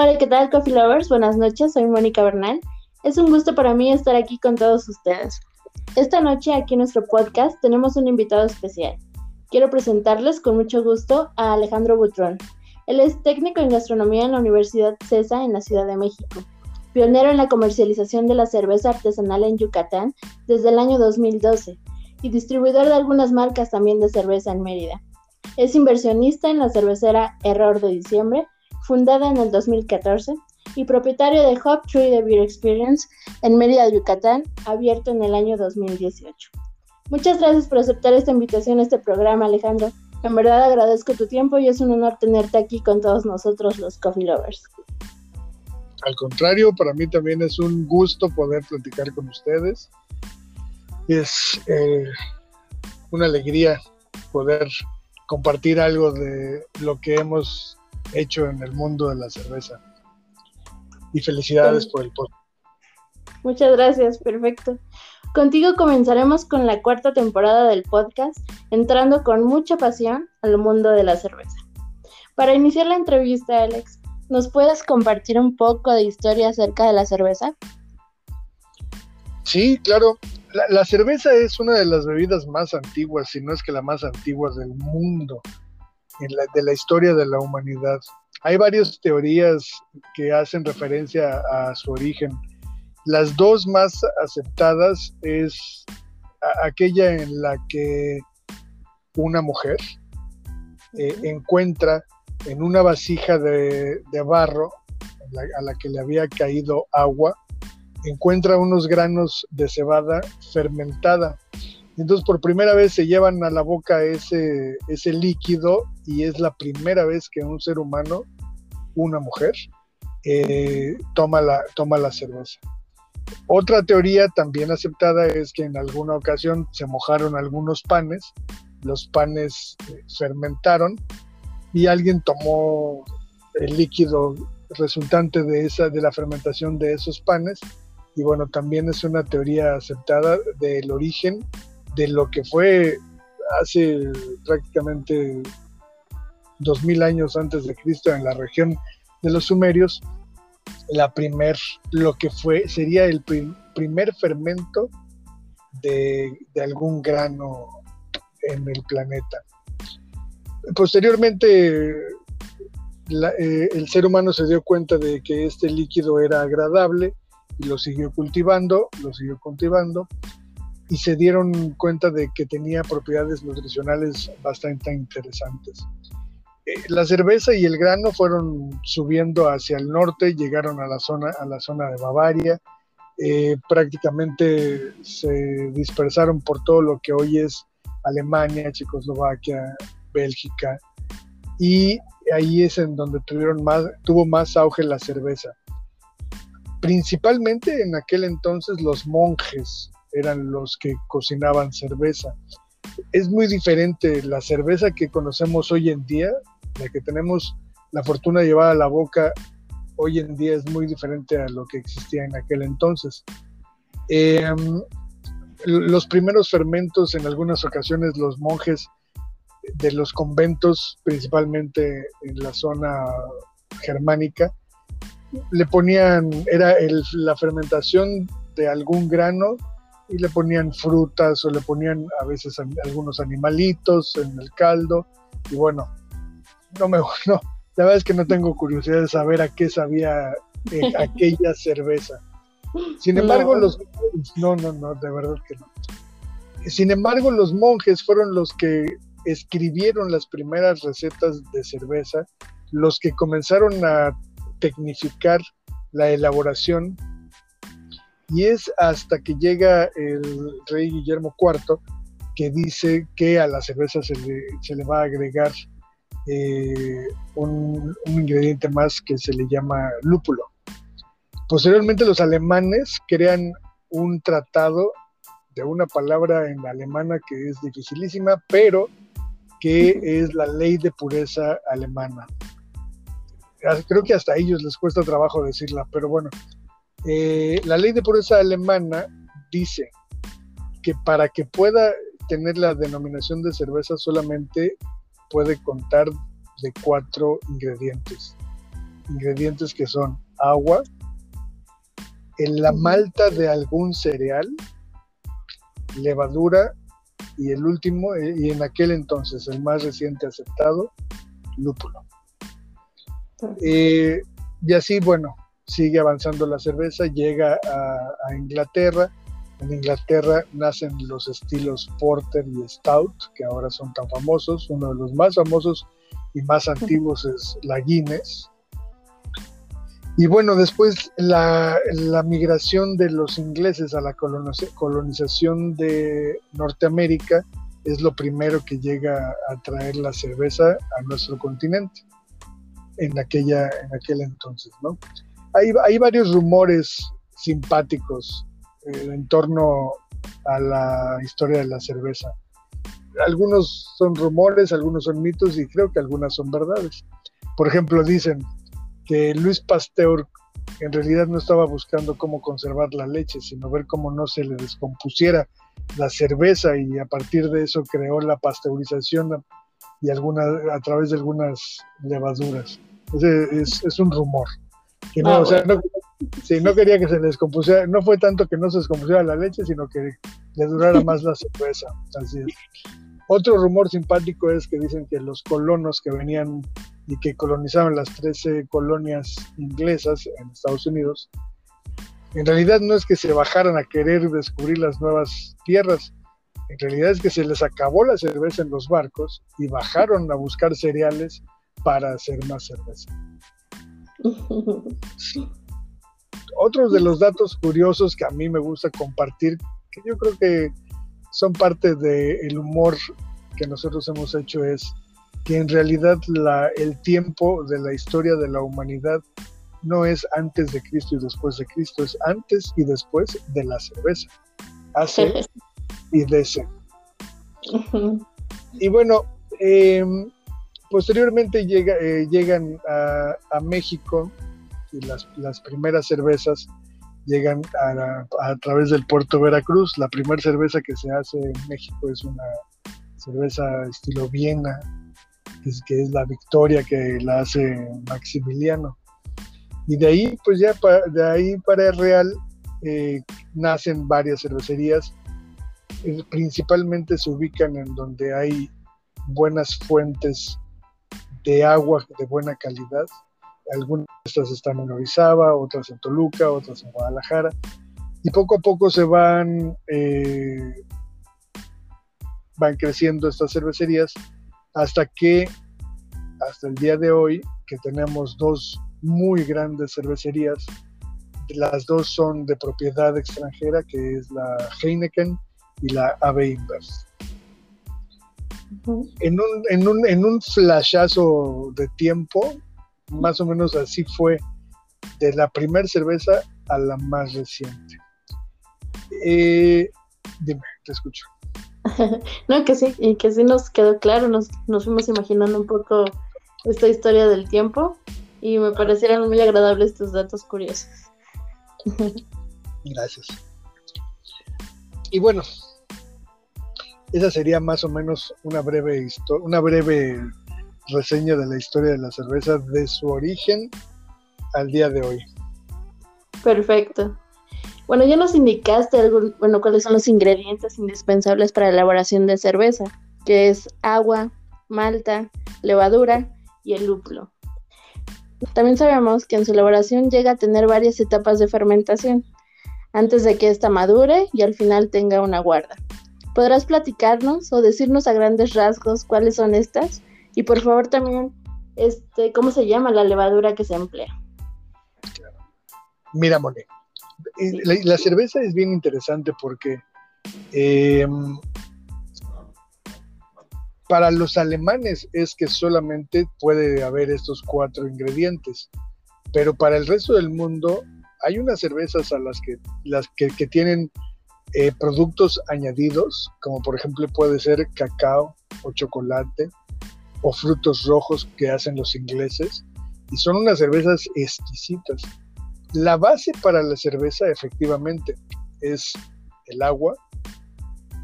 Hola, ¿qué tal, Coffee Lovers? Buenas noches, soy Mónica Bernal. Es un gusto para mí estar aquí con todos ustedes. Esta noche, aquí en nuestro podcast, tenemos un invitado especial. Quiero presentarles con mucho gusto a Alejandro Butrón. Él es técnico en gastronomía en la Universidad CESA en la Ciudad de México, pionero en la comercialización de la cerveza artesanal en Yucatán desde el año 2012 y distribuidor de algunas marcas también de cerveza en Mérida. Es inversionista en la cervecera Error de Diciembre, fundada en el 2014, y propietario de Hop Tree de Beer Experience en Mérida, Yucatán, abierto en el año 2018. Muchas gracias por aceptar esta invitación a este programa, Alejandro. En verdad agradezco tu tiempo y es un honor tenerte aquí con todos nosotros los Coffee Lovers. Al contrario, para mí también es un gusto poder platicar con ustedes. Es eh, una alegría poder compartir algo de lo que hemos hecho en el mundo de la cerveza. Y felicidades por el podcast. Muchas gracias, perfecto. Contigo comenzaremos con la cuarta temporada del podcast, entrando con mucha pasión al mundo de la cerveza. Para iniciar la entrevista, Alex, ¿nos puedes compartir un poco de historia acerca de la cerveza? Sí, claro. La, cerveza es una de las bebidas más antiguas, si no es que la más antigua del mundo, de la historia de la humanidad. Hay varias teorías que hacen referencia a su origen las dos más aceptadas es aquella en la que una mujer eh, encuentra en una vasija de, barro a la que le había caído agua, encuentra unos granos de cebada fermentada. Entonces por primera vez se llevan a la boca ese, ese líquido y es la primera vez que un ser humano, una mujer, eh, toma, la, toma la cerveza. Otra teoría también aceptada es que en alguna ocasión se mojaron algunos panes, los panes eh, fermentaron y alguien tomó el líquido resultante de esa de la fermentación de esos panes y bueno, también es una teoría aceptada del origen de lo que fue hace prácticamente dos mil años antes de Cristo en la región de los sumerios la primer, lo que fue, sería el primer fermento de, algún grano en el planeta. Posteriormente, eh, el ser humano se dio cuenta de que este líquido era agradable y lo siguió cultivando, lo siguió cultivando y se dieron cuenta de que tenía propiedades nutricionales bastante interesantes. Eh, la cerveza y el grano fueron subiendo hacia el norte, llegaron a la zona, a la zona de Bavaria, eh, prácticamente se dispersaron por todo lo que hoy es Alemania, Checoslovaquia, Bélgica, y ahí es en donde tuvieron más, tuvo más auge la cerveza. Principalmente en aquel entonces los monjes eran los que cocinaban cerveza. Es muy diferente la cerveza que conocemos hoy en día la que tenemos la fortuna de llevar a la boca hoy en día es muy diferente a lo que existía en aquel entonces. Em, los primeros fermentos, en algunas ocasiones, los monjes de los conventos, principalmente en la zona germánica, le ponían, era la fermentación de algún grano y le ponían frutas o le ponían a veces algunos animalitos en el caldo y bueno, no me no, la verdad es que no tengo curiosidad de saber a qué sabía eh, aquella cerveza. Sin embargo, los no, no, no, de verdad que no. Sin embargo, los monjes fueron los que escribieron las primeras recetas de cerveza, los que comenzaron a tecnificar la elaboración y es hasta que llega el rey Guillermo IV que dice que a la cerveza se le, va a agregar eh, un, ingrediente más que se le llama lúpulo. Posteriormente los alemanes crean un tratado de una palabra en alemana que es dificilísima, pero que es la ley de pureza alemana. Creo que hasta ellos les cuesta trabajo decirla, pero bueno, eh, la ley de pureza alemana dice que para que pueda tener la denominación de cerveza solamente puede contar de cuatro ingredientes. ingredientes que son agua, en la malta de algún cereal, levadura y el último, eh, y en aquel entonces el más reciente aceptado, lúpulo. Eh, y así, bueno, sigue avanzando la cerveza, llega a, Inglaterra. En Inglaterra nacen los estilos Porter y Stout, que ahora son tan famosos. Uno de los más famosos y más antiguos es la Guinness. Y bueno, después la, migración de los ingleses a la colonización de Norteamérica es lo primero que llega a traer la cerveza a nuestro continente en, aquella, en aquel entonces, ¿no? Hay, varios rumores simpáticos eh, en torno a la historia de la cerveza. Algunos son rumores, algunos son mitos y creo que algunas son verdades. Por ejemplo, dicen que Luis Pasteur en realidad no estaba buscando cómo conservar la leche, sino ver cómo no se le descompusiera la cerveza y a partir de eso creó la pasteurización y alguna, a través de algunas levaduras. Es, un rumor. Que no, ah, o sea, no, no quería que se descompusiera, no fue tanto que no se descompusiera la leche, sino que le durara más la cerveza. Así es. Otro rumor simpático es que dicen que los colonos que venían y que colonizaban las 13 colonias inglesas en Estados Unidos, en realidad no es que se bajaran a querer descubrir las nuevas tierras, en realidad es que se les acabó la cerveza en los barcos y bajaron a buscar cereales para hacer más cerveza. Otros de los datos curiosos que a mí me gusta compartir, que yo creo que son parte del humor que nosotros hemos hecho, es que en realidad la, el tiempo de la historia de la humanidad no es antes de Cristo y después de Cristo, es antes y después de la cerveza. Hace y DC. Y bueno, em, posteriormente eh, llegan a, México y las, primeras cervezas llegan a, través del puerto Veracruz. La primera cerveza que se hace en México es una cerveza estilo Viena, que es, la victoria que la hace Maximiliano. Y de ahí, pues ya de ahí para el Real eh, nacen varias cervecerías, principalmente se ubican en donde hay buenas fuentes de agua de buena calidad. Algunas de estas están en Orizaba, otras en Toluca, otras en Guadalajara. Y poco a poco se van, eh, van creciendo estas cervecerías hasta que hasta el día de hoy que tenemos dos muy grandes cervecerías, las dos son de propiedad extranjera, que es la Heineken y la AB Inverse. En, un, en, un, en un flashazo de tiempo, más o menos así fue de la primera cerveza a la más reciente. Eh, dime, te escucho. no, que sí, y que sí nos quedó claro, nos, nos fuimos imaginando un poco esta historia del tiempo y me parecieron muy agradables tus datos curiosos. Gracias. Y bueno, esa sería más o menos una breve, una breve reseña de la historia de la cerveza de su origen al día de hoy. Perfecto. Bueno, ya nos indicaste algún, bueno, cuáles son los ingredientes indispensables para la elaboración de cerveza, que es agua, malta, levadura y el lúpulo. También sabemos que en su elaboración llega a tener varias etapas de fermentación, antes de que ésta madure y al final tenga una guarda. ¿Podrás platicarnos o decirnos a grandes rasgos cuáles son estas? Y por favor también, este, ¿cómo se llama la levadura que se emplea? Mira, Monet, la, cerveza es bien interesante porque em, para los alemanes es que solamente puede haber estos cuatro ingredientes, pero para el resto del mundo hay unas cervezas a las que, las que, tienen eh, productos añadidos, como por ejemplo puede ser cacao o chocolate o frutos rojos que hacen los ingleses, y son unas cervezas exquisitas. La base para la cerveza efectivamente es el agua,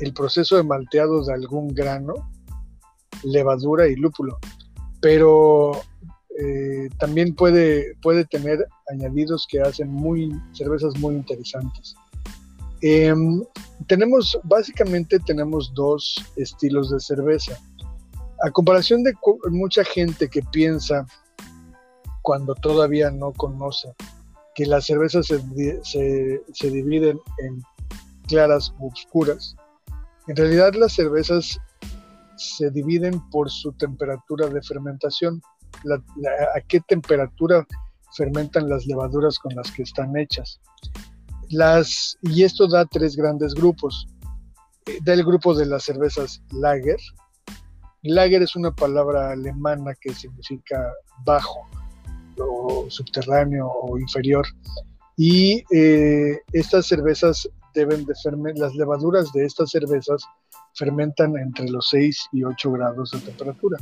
el proceso de malteado de algún grano, levadura y lúpulo. Pero eh, también puede, puede tener añadidos que hacen muy, cervezas muy interesantes. Em, tenemos, básicamente tenemos dos estilos de cerveza. A comparación de mucha gente que piensa cuando todavía no conoce que las cervezas se, se dividen en claras u oscuras, en realidad las cervezas se dividen por su temperatura de fermentación a qué temperatura fermentan las levaduras con las que están hechas. Y esto da tres grandes grupos. Eh, da el grupo de las cervezas lager. Lager es una palabra alemana que significa bajo o subterráneo o inferior. Y eh, estas cervezas deben de fermentar, las levaduras de estas cervezas fermentan entre los 6 y 8 grados de temperatura.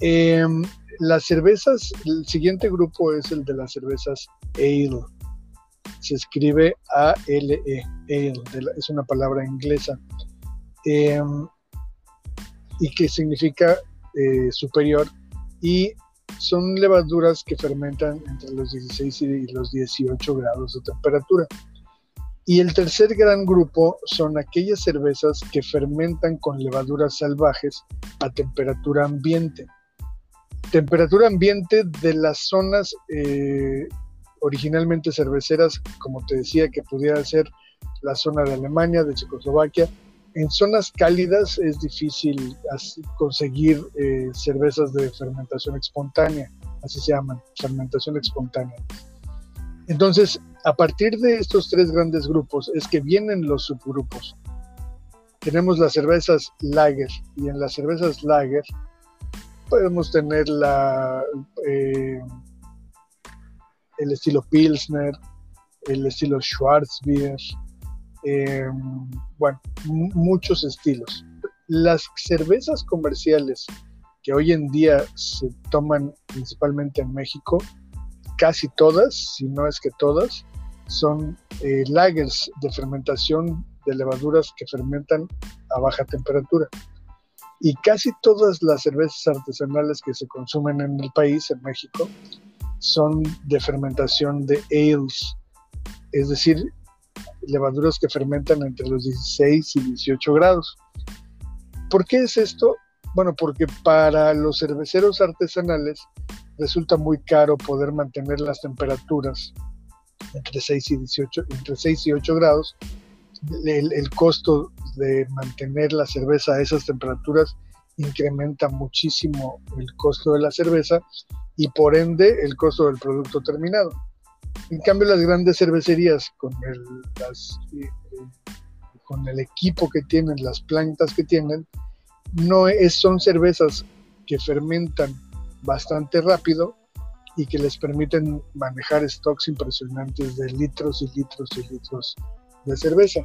Em, las cervezas, el siguiente grupo es el de las cervezas ale. Se escribe A-L-E, ale, es una palabra inglesa. Em, y que significa eh, superior. Y son levaduras que fermentan entre los 16 y los 18 grados de temperatura. Y el tercer gran grupo son aquellas cervezas que fermentan con levaduras salvajes a temperatura ambiente temperatura ambiente de las zonas eh, originalmente cerveceras, como te decía, que pudiera ser la zona de Alemania, de Checoslovaquia. En zonas cálidas es difícil conseguir eh, cervezas de fermentación espontánea, así se llaman, fermentación espontánea. Entonces, a partir de estos tres grandes grupos es que vienen los subgrupos. Tenemos las cervezas lager y en las cervezas lager podemos tener la, eh, el estilo Pilsner, el estilo Schwarzbier, eh, bueno, muchos estilos. Las cervezas comerciales que hoy en día se toman principalmente en México, casi todas, si no es que todas, son eh, lagers de fermentación de levaduras que fermentan a baja temperatura y casi todas las cervezas artesanales que se consumen en el país, en México, son de fermentación de ales, es decir, levaduras que fermentan entre los 16 y 18 grados. ¿Por qué es esto? Bueno, porque para los cerveceros artesanales resulta muy caro poder mantener las temperaturas entre 6 y 18, entre 6 y 8 grados. El, el costo de mantener la cerveza a esas temperaturas incrementa muchísimo el costo de la cerveza y por ende el costo del producto terminado. En cambio, las grandes cervecerías con el, eh, con el equipo que tienen, las plantas que tienen, no es, son cervezas que fermentan bastante rápido y que les permiten manejar stocks impresionantes de litros y litros y litros de cerveza.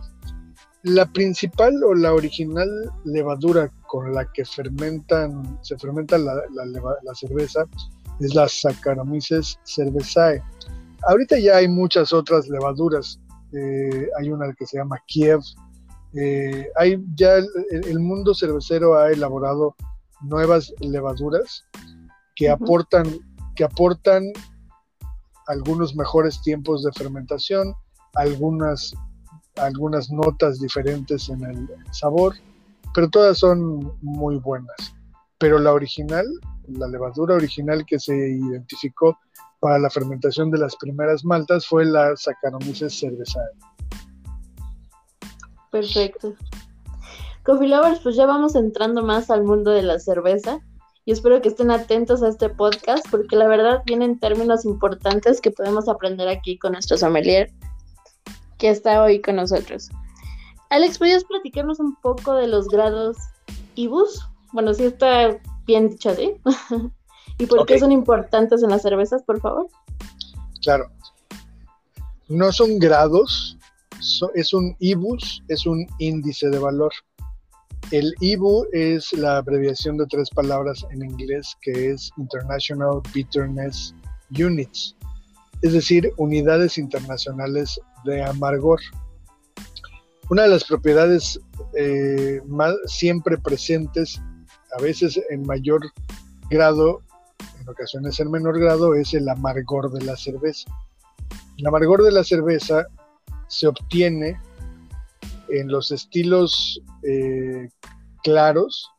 La principal o la original levadura con la que fermentan, se fermenta la, cerveza es la Saccharomyces cerevisiae. Ahorita ya hay muchas otras levaduras. Eh, hay una que se llama Kiev. Eh, hay ya el, mundo cervecero ha elaborado nuevas levaduras que aportan que aportan algunos mejores tiempos de fermentación, algunas algunas notas diferentes en el sabor, pero todas son muy buenas. Pero la original, la levadura original que se identificó para la fermentación de las primeras maltas fue la Saccharomyces cerevisiae. Perfecto. Coffee Lovers, pues ya vamos entrando más al mundo de la cerveza y espero que estén atentos a este podcast porque la verdad vienen términos importantes que podemos aprender aquí con nuestro sommelier que está hoy con nosotros. Alex, ¿podrías platicarnos un poco de los grados IBUS? Bueno, si está bien dicho así. ¿Y por qué son importantes en las cervezas, por favor? Claro. No son grados, es un IBUS, es un índice de valor. El IBU es la abreviación de tres palabras en inglés que es International Bitterness Units es decir, unidades internacionales de amargor. Una de las propiedades eh, más siempre presentes, a veces en mayor grado, en ocasiones en menor grado, es el amargor de la cerveza. El amargor de la cerveza se obtiene en los estilos eh, claros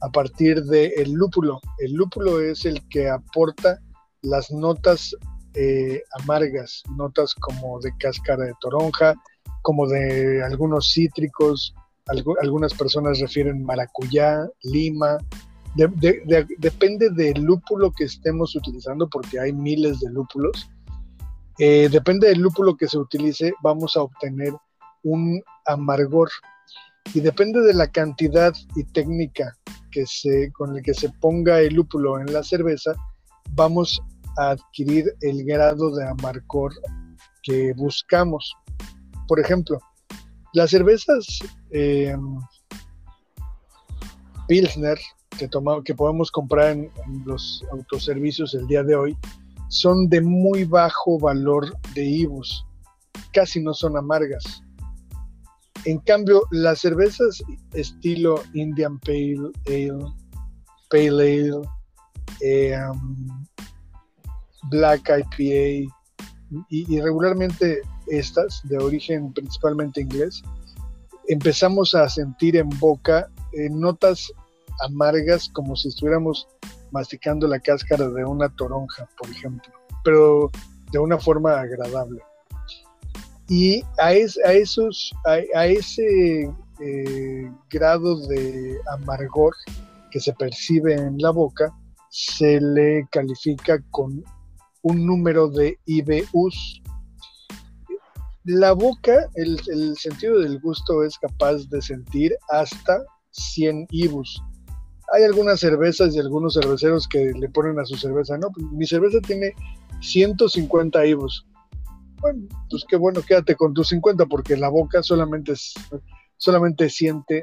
a partir del lúpulo. El lúpulo es el que aporta las notas eh, amargas, notas como de cáscara de toronja, como de algunos cítricos, algunas personas refieren maracuyá, lima, depende del lúpulo que estemos utilizando, porque hay miles de lúpulos. Eh, depende del lúpulo que se utilice, vamos a obtener un amargor. Y depende de la cantidad y técnica que se, con el que se ponga el lúpulo en la cerveza, vamos a adquirir el grado de amargor que buscamos. Por ejemplo, las cervezas eh, Pilsner que, que podemos comprar en, los autoservicios el día de hoy son de muy bajo valor de IBUs, casi no son amargas. En cambio, las cervezas estilo Indian Pale Ale, Pale Ale, eh, um, Black IPA y, regularmente estas, de origen principalmente inglés, empezamos a sentir en boca eh, notas amargas como si estuviéramos masticando la cáscara de una toronja, por ejemplo, pero de una forma agradable. Y a, ese eh, grado de amargor que se percibe en la boca, se le califica con un número de IBUs. La boca, el, sentido del gusto es capaz de sentir hasta 100 IBUs hay algunas cervezas y algunos cerveceros que le ponen a su cerveza, no, pues, mi cerveza tiene 150 IBUs. Bueno, pues qué bueno, quédate con tus 50 porque la boca solamente, solamente siente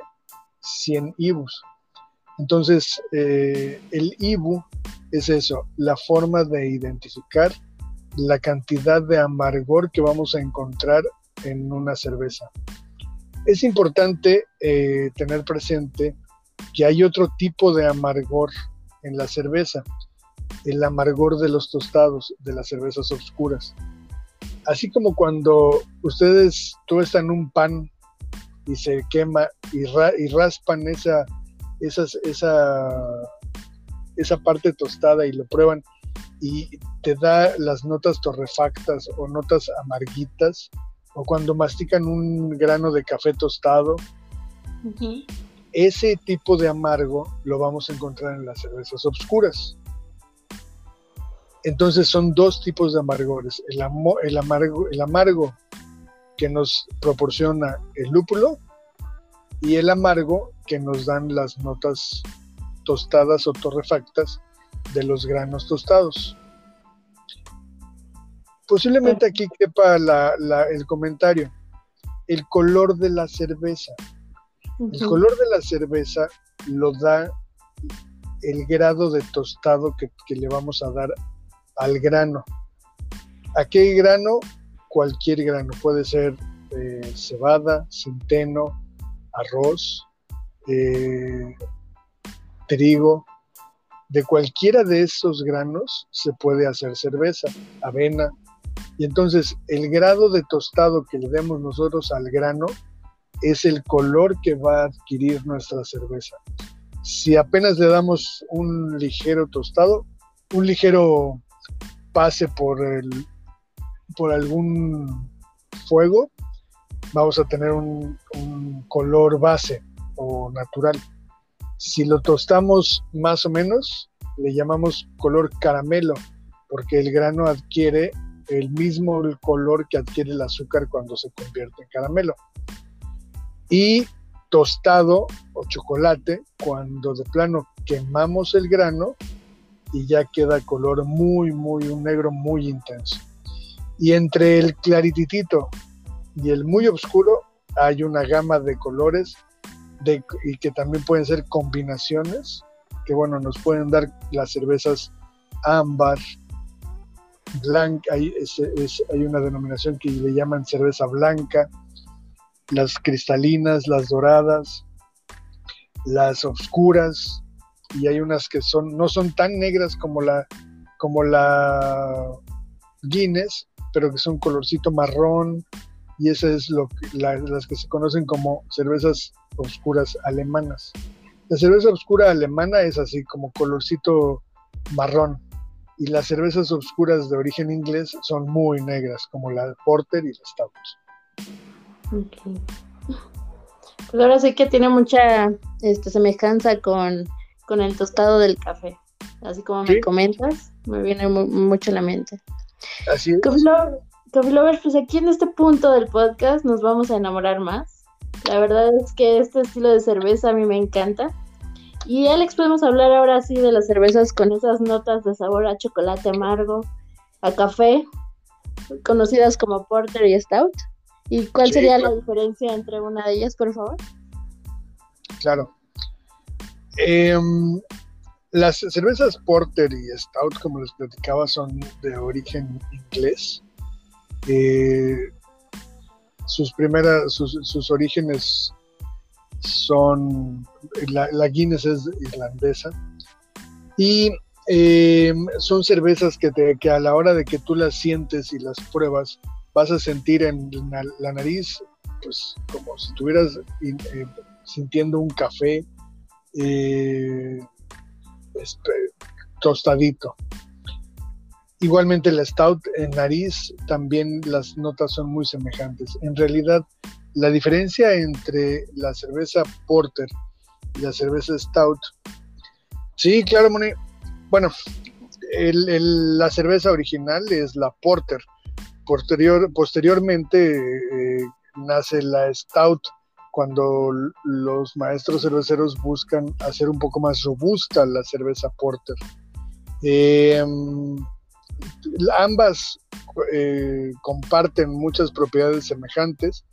100 IBUs. Entonces, eh, el IBU es eso, la forma de identificar la cantidad de amargor que vamos a encontrar en una cerveza. Es importante eh, tener presente que hay otro tipo de amargor en la cerveza, el amargor de los tostados, de las cervezas oscuras. Así como cuando ustedes tuestan un pan y se quema y, raspan esa, esa, esa parte tostada y lo prueban y te da las notas torrefactas o notas amarguitas, o cuando mastican un grano de café tostado, ese tipo de amargo lo vamos a encontrar en las cervezas oscuras. Entonces son dos tipos de amargores, el, el, amargo, el amargo que nos proporciona el lúpulo y el amargo que nos dan las notas tostadas o torrefactas de los granos tostados. Posiblemente aquí quepa el comentario, el color de la cerveza. El color de la cerveza lo da el grado de tostado que, le vamos a dar al grano. ¿A qué grano? Cualquier grano. Puede ser eh, cebada, centeno, arroz, eh, trigo. De cualquiera de esos granos se puede hacer cerveza, avena. Y entonces el grado de tostado que le demos nosotros al grano es el color que va a adquirir nuestra cerveza. Si apenas le damos un ligero tostado, un ligero pase por, el, por algún fuego, vamos a tener un, un color base o natural. Si lo tostamos más o menos, le llamamos color caramelo, porque el grano adquiere el mismo color que adquiere el azúcar cuando se convierte en caramelo y tostado o chocolate cuando de plano quemamos el grano y ya queda color muy, muy, un negro muy intenso. Y entre el clarititito y el muy oscuro hay una gama de colores y que también pueden ser combinaciones que bueno, nos pueden dar las cervezas ámbar, blanca, hay, hay una denominación que le llaman cerveza blanca, las cristalinas, las doradas, las oscuras, y hay unas que son, no son tan negras como la, como la Guinness, pero que es un colorcito marrón, y esas es lo las que se conocen como cervezas oscuras alemanas. La cerveza oscura alemana es así como colorcito marrón y las cervezas oscuras de origen inglés son muy negras como la Porter y la Stout. Okay. Pues ahora sí que tiene mucha este, semejanza con, el tostado del café. Así como me comentas, me viene mucho a la mente. Así es. Coffee Lovers, pues aquí en este punto del podcast nos vamos a enamorar más. La verdad es que este estilo de cerveza a mí me encanta. Y Alex, podemos hablar ahora sí de las cervezas con esas notas de sabor a chocolate amargo, a café, conocidas como Porter y Stout. ¿Y cuál sería la diferencia entre una de ellas, por favor? Claro. Em, las cervezas Porter y Stout, como les platicaba, son de origen inglés. Eh, sus primeras, sus, orígenes son, la, Guinness es irlandesa, y eh, son cervezas que, que a la hora de que tú las sientes y las pruebas, vas a sentir en la, nariz, pues como si estuvieras eh, sintiendo un café este, tostadito. Igualmente la Stout en nariz también las notas son muy semejantes. En realidad la diferencia entre la cerveza Porter y la cerveza Stout. Sí, claro, Moni. Bueno, la cerveza original es la Porter. Posterior, posteriormente eh, nace la Stout cuando los maestros cerveceros buscan hacer un poco más robusta la cerveza Porter. Eh, ambas eh, comparten muchas propiedades semejantes.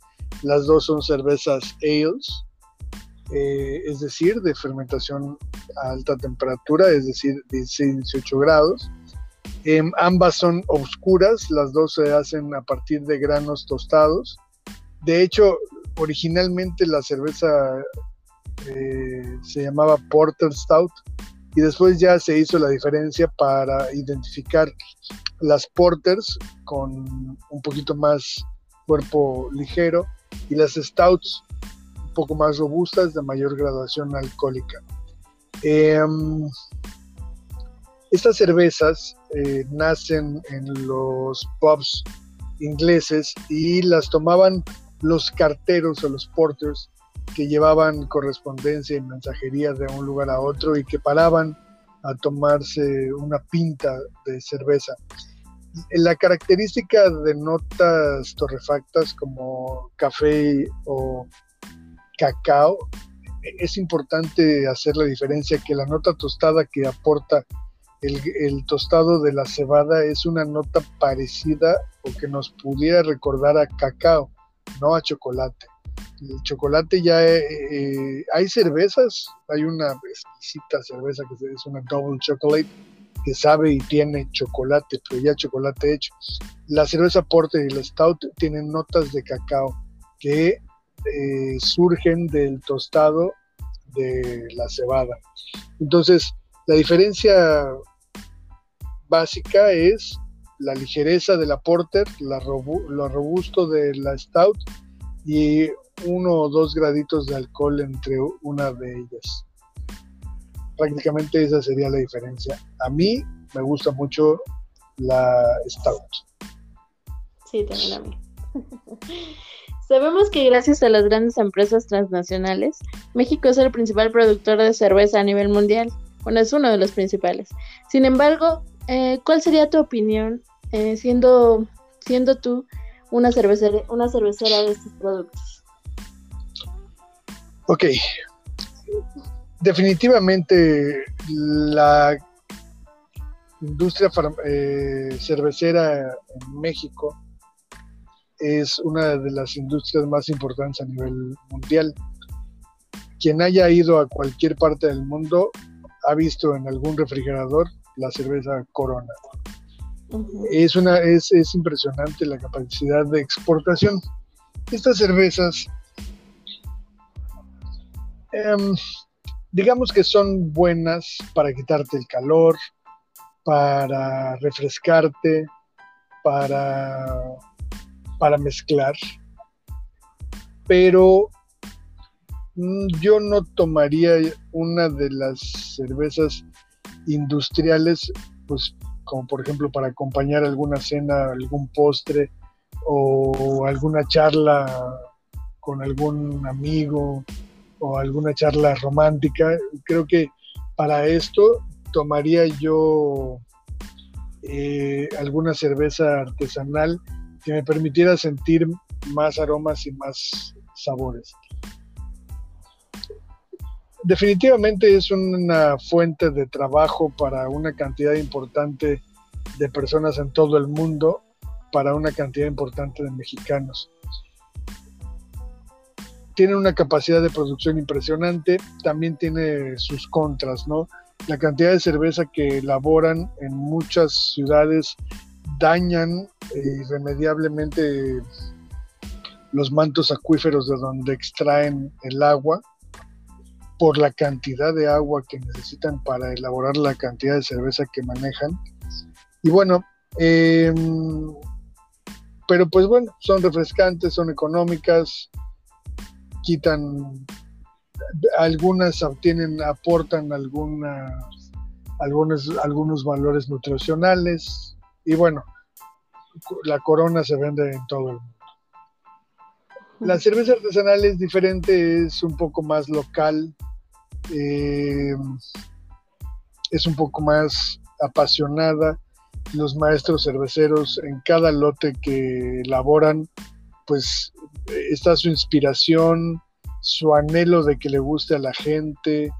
Las dos son cervezas ales, eh, es decir, de fermentación a alta temperatura, es decir, 16-18 grados. Em, ambas son oscuras, las dos se hacen a partir de granos tostados. De hecho, originalmente la cerveza eh, se llamaba Porter Stout, y después ya se hizo la diferencia para identificar las porters con un poquito más cuerpo ligero y las stouts un poco más robustas de mayor graduación alcohólica. Em, estas cervezas eh, nacen en los pubs ingleses y las tomaban los carteros o los porters que llevaban correspondencia y mensajería de un lugar a otro y que paraban a tomarse una pinta de cerveza. La característica de notas torrefactas como café o cacao, es importante hacer la diferencia que la nota tostada que aporta el, el, tostado de la cebada es una nota parecida o que nos pudiera recordar a cacao, no a chocolate el chocolate ya eh, eh, hay cervezas, hay una exquisita cerveza que es una double chocolate que sabe y tiene chocolate, pero ya chocolate hecho. La cerveza Porter y la Stout tienen notas de cacao que eh, surgen del tostado de la cebada. Entonces, la diferencia básica es la ligereza de la Porter, la lo robusto de la Stout y uno o dos graditos de alcohol entre una de ellas. Prácticamente esa sería la diferencia. A mí me gusta mucho la Stout. Sí, también a mí. Sabemos que gracias a las grandes empresas transnacionales, México es el principal productor de cerveza a nivel mundial. Bueno, es uno de los principales. Sin embargo, eh, ¿cuál sería tu opinión eh, siendo, siendo tú una cervecera, una cervecera de estos productos? Ok. Definitivamente la industria eh, cervecera en México es una de las industrias más importantes a nivel mundial. Quien haya ido a cualquier parte del mundo ha visto en algún refrigerador la cerveza Corona. es, una, es, es impresionante la capacidad de exportación. Estas cervezas Em, digamos que son buenas para quitarte el calor, para refrescarte, para, para mezclar. Pero mm, yo no tomaría una de las cervezas industriales, pues como por ejemplo para acompañar alguna cena, algún postre o alguna charla con algún amigo o alguna charla romántica. Creo que para esto tomaría yo eh, alguna cerveza artesanal que me permitiera sentir más aromas y más sabores. Definitivamente es una fuente de trabajo para una cantidad importante de personas en todo el mundo, para una cantidad importante de mexicanos. Tiene una capacidad de producción impresionante, también tiene sus contras, ¿no? La cantidad de cerveza que elaboran en muchas ciudades dañan eh, irremediablemente los mantos acuíferos de donde extraen el agua por la cantidad de agua que necesitan para elaborar la cantidad de cerveza que manejan. Y bueno, em, pero pues bueno, son refrescantes, son económicas, quitan, algunas obtienen, aportan algunas, algunos, algunos valores nutricionales y bueno, la corona se vende en todo el mundo. La cerveza artesanal es diferente, es un poco más local, eh, es un poco más apasionada. Los maestros cerveceros en cada lote que elaboran, pues está su inspiración, su anhelo de que le guste a la gente.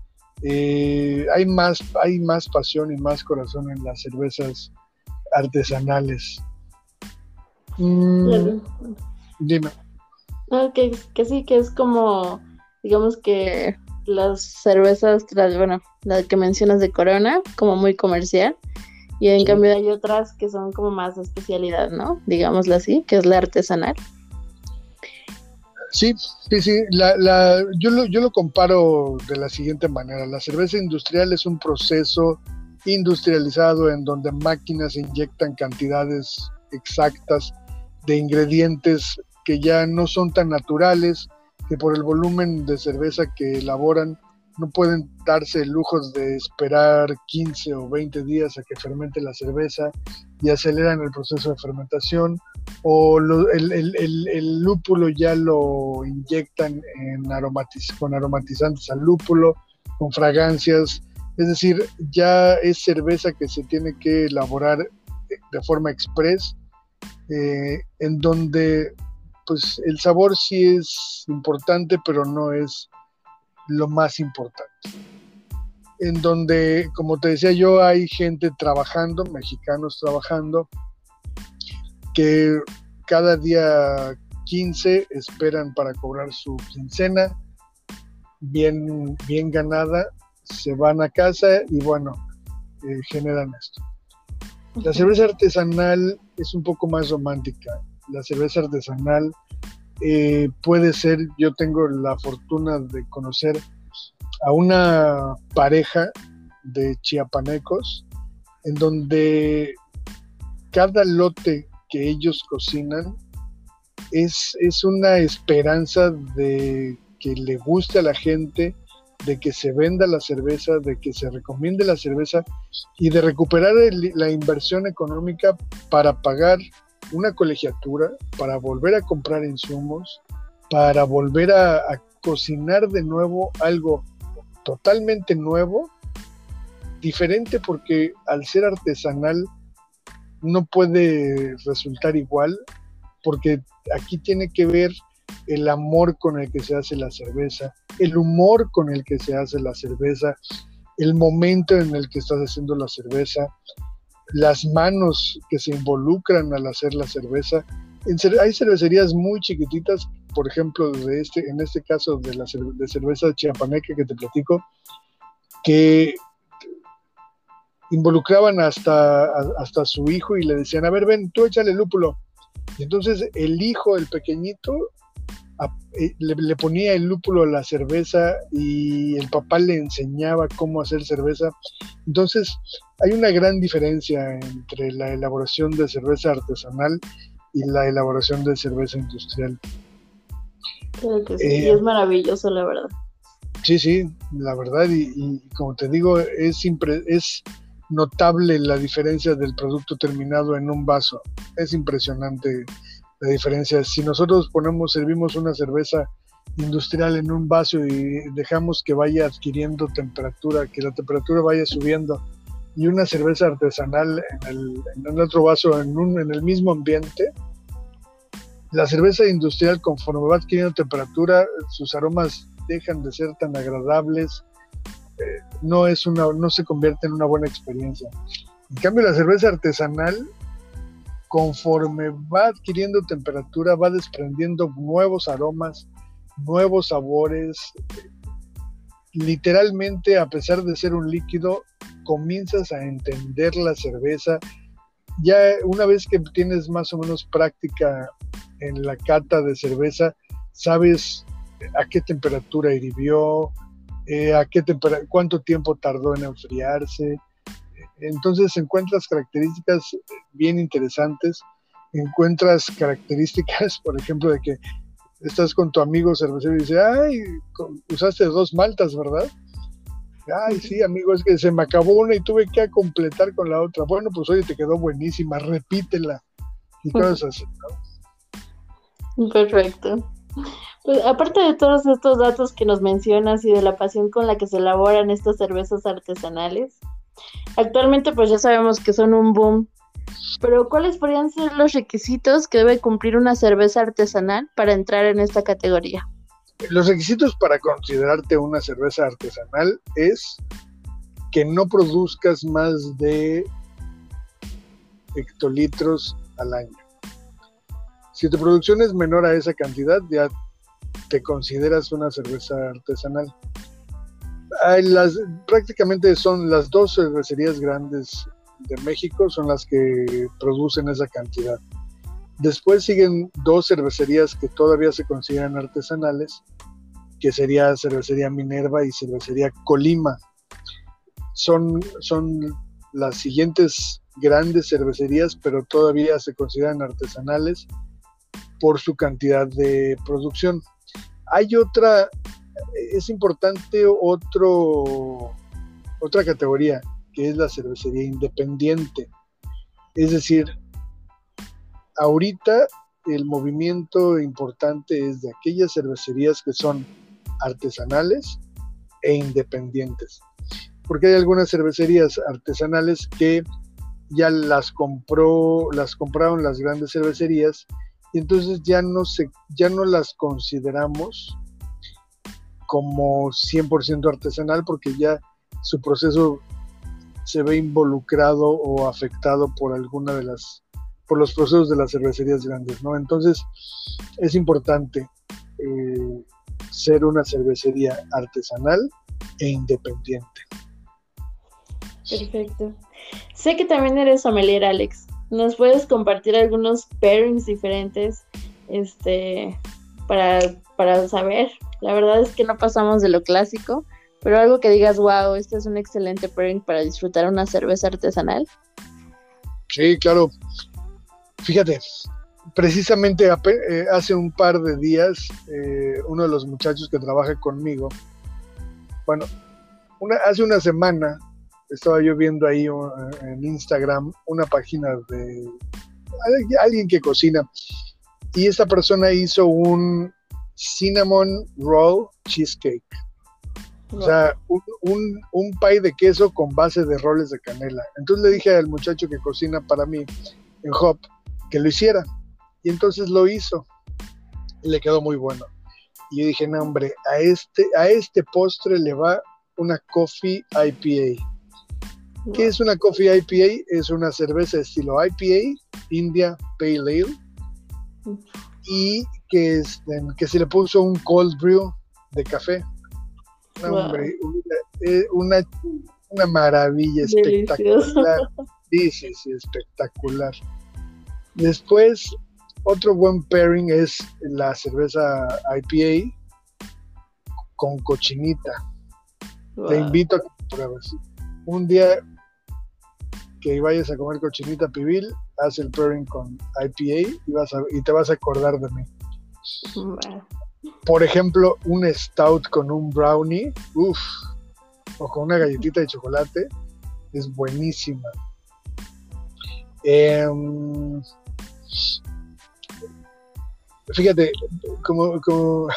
Eh, hay, más, hay más pasión y más corazón en las cervezas artesanales. Mm, dime. que, que sí, que es como, digamos que las cervezas, bueno, la que mencionas de Corona, como muy comercial. Y en cambio hay otras que son como más especialidad, ¿no? Digámoslo así, que es la artesanal. Sí, sí, sí. La, yo, lo, yo lo comparo de la siguiente manera. La cerveza industrial es un proceso industrializado en donde máquinas inyectan cantidades exactas de ingredientes que ya no son tan naturales, que por el volumen de cerveza que elaboran no pueden darse el lujo de esperar 15 o 20 días a que fermente la cerveza y aceleran el proceso de fermentación o el, lúpulo ya lo inyectan con aromatizantes al lúpulo, con fragancias, es decir, ya es cerveza que se tiene que elaborar de forma express, eh, en donde pues el sabor sí es importante, pero no es lo más importante. En donde, como te decía yo, hay gente trabajando, mexicanos trabajando, que cada día 15 esperan para cobrar su quincena, bien, bien ganada, se van a casa y bueno, eh, generan esto. La cerveza artesanal es un poco más romántica la cerveza artesanal eh, puede ser, yo tengo la fortuna de conocer a una pareja de chiapanecos en donde cada lote que ellos cocinan es, es una esperanza de que le guste a la gente, de que se venda la cerveza, de que se recomiende la cerveza y de recuperar la inversión económica para pagar una colegiatura, para volver a comprar insumos, para volver a, cocinar de nuevo algo totalmente nuevo, diferente porque al ser artesanal no puede resultar igual, porque aquí tiene que ver el amor con el que se hace la cerveza, el humor con el que se hace la cerveza, el momento en el que estás haciendo la cerveza, las manos que se involucran al hacer la cerveza. hay cervecerías muy chiquititas, por ejemplo, de este, en este caso de la de cerveza chiapaneca que te platico, que involucraban hasta, hasta su hijo y le decían, a ver, ven, tú échale lúpulo. Y entonces el hijo, el pequeñito, eh, le, ponía el lúpulo a la cerveza y el papá le enseñaba cómo hacer cerveza. Entonces, hay una gran diferencia entre la elaboración de cerveza artesanal y la elaboración de cerveza industrial. Creo que sí, eh, es maravilloso, la verdad. Sí, sí, la verdad, y, como te digo, es, es notable la diferencia del producto terminado en un vaso. Es impresionante la diferencia. Si nosotros ponemos, servimos una cerveza industrial en un vaso y dejamos que vaya adquiriendo temperatura, que la temperatura vaya subiendo, y una cerveza artesanal en el, en otro vaso, en, un, en el mismo ambiente, la cerveza industrial conforme va adquiriendo temperatura, sus aromas dejan de ser tan agradables, eh, no, es una, no se convierte en una buena experiencia. En cambio, la cerveza artesanal conforme va adquiriendo temperatura, va desprendiendo nuevos aromas, nuevos sabores. Literalmente, a pesar de ser un líquido, comienzas a entender la cerveza. Ya una vez que tienes más o menos práctica en la cata de cerveza, sabes a qué temperatura hirvió, eh, a qué cuánto tiempo tardó en enfriarse, entonces encuentras características bien interesantes, encuentras características, por ejemplo, de que estás con tu amigo cervecero y dice, ay, usaste dos maltas, ¿verdad? Ay, sí, amigo, es que se me acabó una y tuve que completar con la otra. Bueno, pues oye, te quedó buenísima, repítela. Y cosas así, Perfecto. Pues aparte de todos estos datos que nos mencionas y de la pasión con la que se elaboran estas cervezas artesanales, Actualmente pues ya sabemos que son un boom, pero ¿cuáles podrían ser los requisitos que debe cumplir una cerveza artesanal para entrar en esta categoría? Los requisitos para considerarte una cerveza artesanal es que no produzcas más de hectolitros al año. Si tu producción es menor a esa cantidad, ya te consideras una cerveza artesanal prácticamente son las dos cervecerías grandes de México, son las que producen esa cantidad. Después siguen dos cervecerías que todavía se consideran artesanales, que sería Cervecería Minerva y Cervecería Colima. Son, son las siguientes grandes cervecerías, pero todavía se consideran artesanales por su cantidad de producción. Hay otra es importante otro, otra categoría, que es la cervecería independiente. Es decir, ahorita el movimiento importante es de aquellas cervecerías que son artesanales e independientes. Porque hay algunas cervecerías artesanales que ya las compró, las compraron las grandes cervecerías y entonces ya no se, ya no las consideramos como 100% artesanal porque ya su proceso se ve involucrado o afectado por alguna de las por los procesos de las cervecerías grandes, ¿no? Entonces es importante eh, ser una cervecería artesanal e independiente. Perfecto. Sé que también eres sommelier, Alex. ¿Nos puedes compartir algunos pairings diferentes este, para, para saber la verdad es que no pasamos de lo clásico, pero algo que digas, wow, este es un excelente pairing para disfrutar una cerveza artesanal. Sí, claro. Fíjate, precisamente eh, hace un par de días, eh, uno de los muchachos que trabaja conmigo, bueno, hace una semana estaba yo viendo ahí uh, en Instagram una página de alguien que cocina y esta persona hizo un, cinnamon roll cheesecake. O sea, un, un, pie de queso con base de roles de canela. Entonces le dije al muchacho que cocina para mí en Hop que lo hiciera. Y entonces lo hizo. Y le quedó muy bueno. Y yo dije, no, hombre, a este, a este postre le va una coffee IPA. ¿Qué es una coffee IPA? Es una cerveza estilo IPA, India Pale Ale. Y que, este, que se le puso un cold brew de café. Eh, una, una, maravilla espectacular. Sí, sí, sí, espectacular. Después, otro buen pairing es la cerveza IPA con cochinita. Te invito a que pruebes. Un día que vayas a comer cochinita pibil, haz el pairing con IPA y, vas y te vas a acordar de mí. Por ejemplo, un stout con un brownie, uff, o con una galletita de chocolate, es buenísima. Em, fíjate, como, como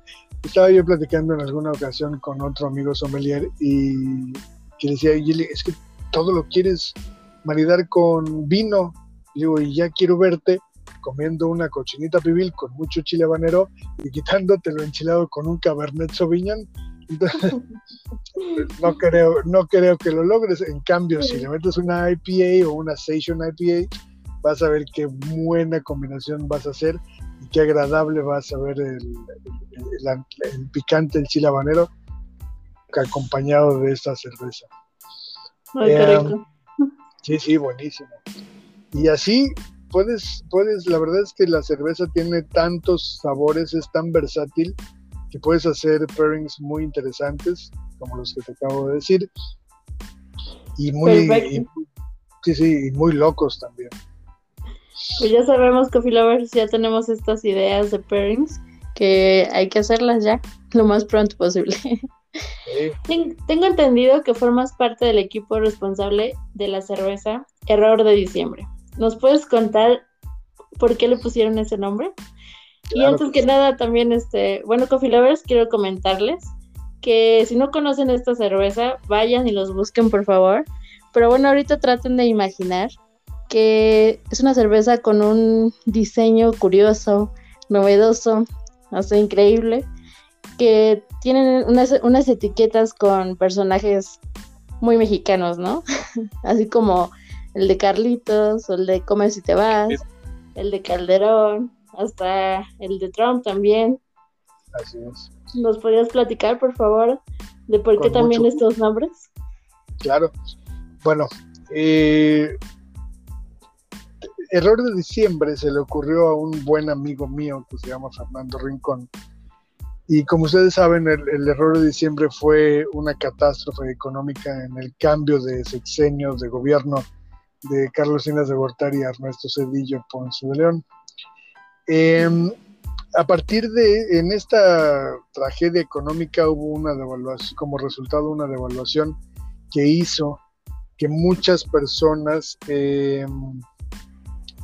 estaba yo platicando en alguna ocasión con otro amigo sommelier y que decía, es que todo lo quieres maridar con vino. Digo, y ya quiero verte comiendo una cochinita pibil con mucho chile habanero y quitándote lo enchilado con un cabernet sauvignon. no creo, no creo que lo logres. En cambio, si le metes una IPA o una Station IPA, vas a ver qué buena combinación vas a hacer y qué agradable vas a ver el, picante, el chile habanero acompañado de esta cerveza. Em, sí, sí, buenísimo. Y así puedes, puedes, la verdad es que la cerveza tiene tantos sabores, es tan versátil que puedes hacer pairings muy interesantes, como los que te acabo de decir, y muy, sí, sí, muy locos también. Pues ya sabemos, Coffee Lovers, ya tenemos estas ideas de pairings que hay que hacerlas ya lo más pronto posible. Tengo entendido que formas parte del equipo responsable de la cerveza Error de Diciembre. ¿Nos puedes contar por qué le pusieron ese nombre? y antes que, nada, también, este, bueno, Coffee Lovers, quiero comentarles que si no conocen esta cerveza, vayan y los busquen, por favor. Pero bueno, ahorita traten de imaginar que es una cerveza con un diseño curioso, novedoso, hasta increíble, que tienen unas, unas etiquetas con personajes muy mexicanos, ¿no? Así como el de Carlitos, o el de Come si te vas, el de Calderón, hasta el de Trump también. Así es. ¿Nos podrías platicar, por favor, de por qué también estos nombres? Claro. Bueno, eh, error de diciembre se le ocurrió a un buen amigo mío que se llama Fernando Rincón. Y como ustedes saben, el, el, error de diciembre fue una catástrofe económica en el cambio de sexenios de gobierno de Carlos Inas de Gortari y Ernesto Cedillo Ponce de León. Em, a partir de, en esta tragedia económica hubo una devaluación, como resultado una devaluación que hizo que muchas personas em,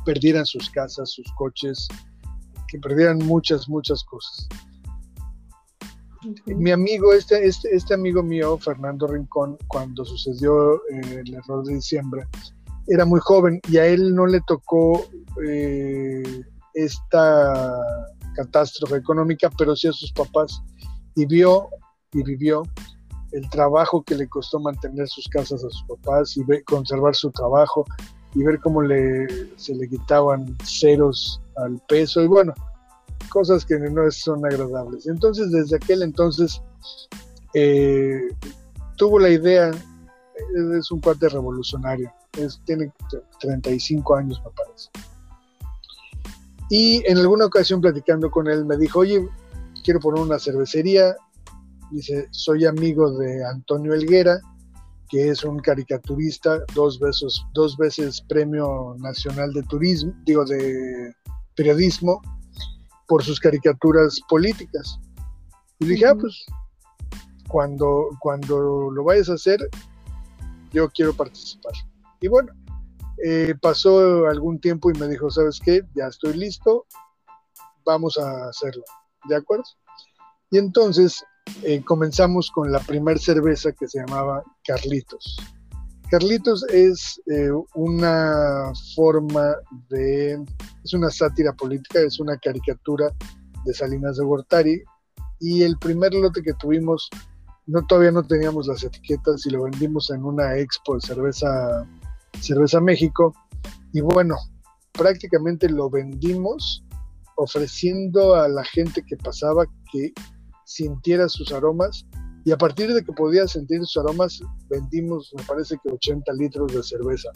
perdieran sus casas, sus coches, que perdieran muchas, muchas cosas. Mi amigo, este, este, este amigo mío, Fernando Rincón, cuando sucedió eh, el error de diciembre, era muy joven y a él no le tocó eh, esta catástrofe económica, pero sí a sus papás y vio y vivió el trabajo que le costó mantener sus casas a sus papás y conservar su trabajo y ver cómo le, se le quitaban ceros al peso y bueno, cosas que no son agradables. Entonces desde aquel entonces eh, tuvo la idea, es un cuate revolucionario, tiene 35 años, me parece. Y en alguna ocasión platicando con él me dijo, oye, quiero poner una cervecería. Dice, soy amigo de Antonio Elguera, que es un caricaturista, dos veces, dos veces premio nacional de turismo, digo, de periodismo, por sus caricaturas políticas. Y dije, ah, pues cuando, cuando lo vayas a hacer, yo quiero participar. Y bueno, eh, pasó algún tiempo y me dijo, ¿sabes qué? Ya estoy listo, vamos a hacerlo. ¿De acuerdo? Y entonces eh, comenzamos con la primer cerveza que se llamaba Carlitos. Carlitos es eh, una forma de, es una sátira política, es una caricatura de Salinas de Gortari y el primer lote que tuvimos, no todavía no teníamos las etiquetas y lo vendimos en una expo de cerveza Cerveza México. Y bueno, prácticamente lo vendimos ofreciendo a la gente que pasaba que sintiera sus aromas y a partir de que podía sentir sus aromas vendimos me parece que 80 litros de cerveza.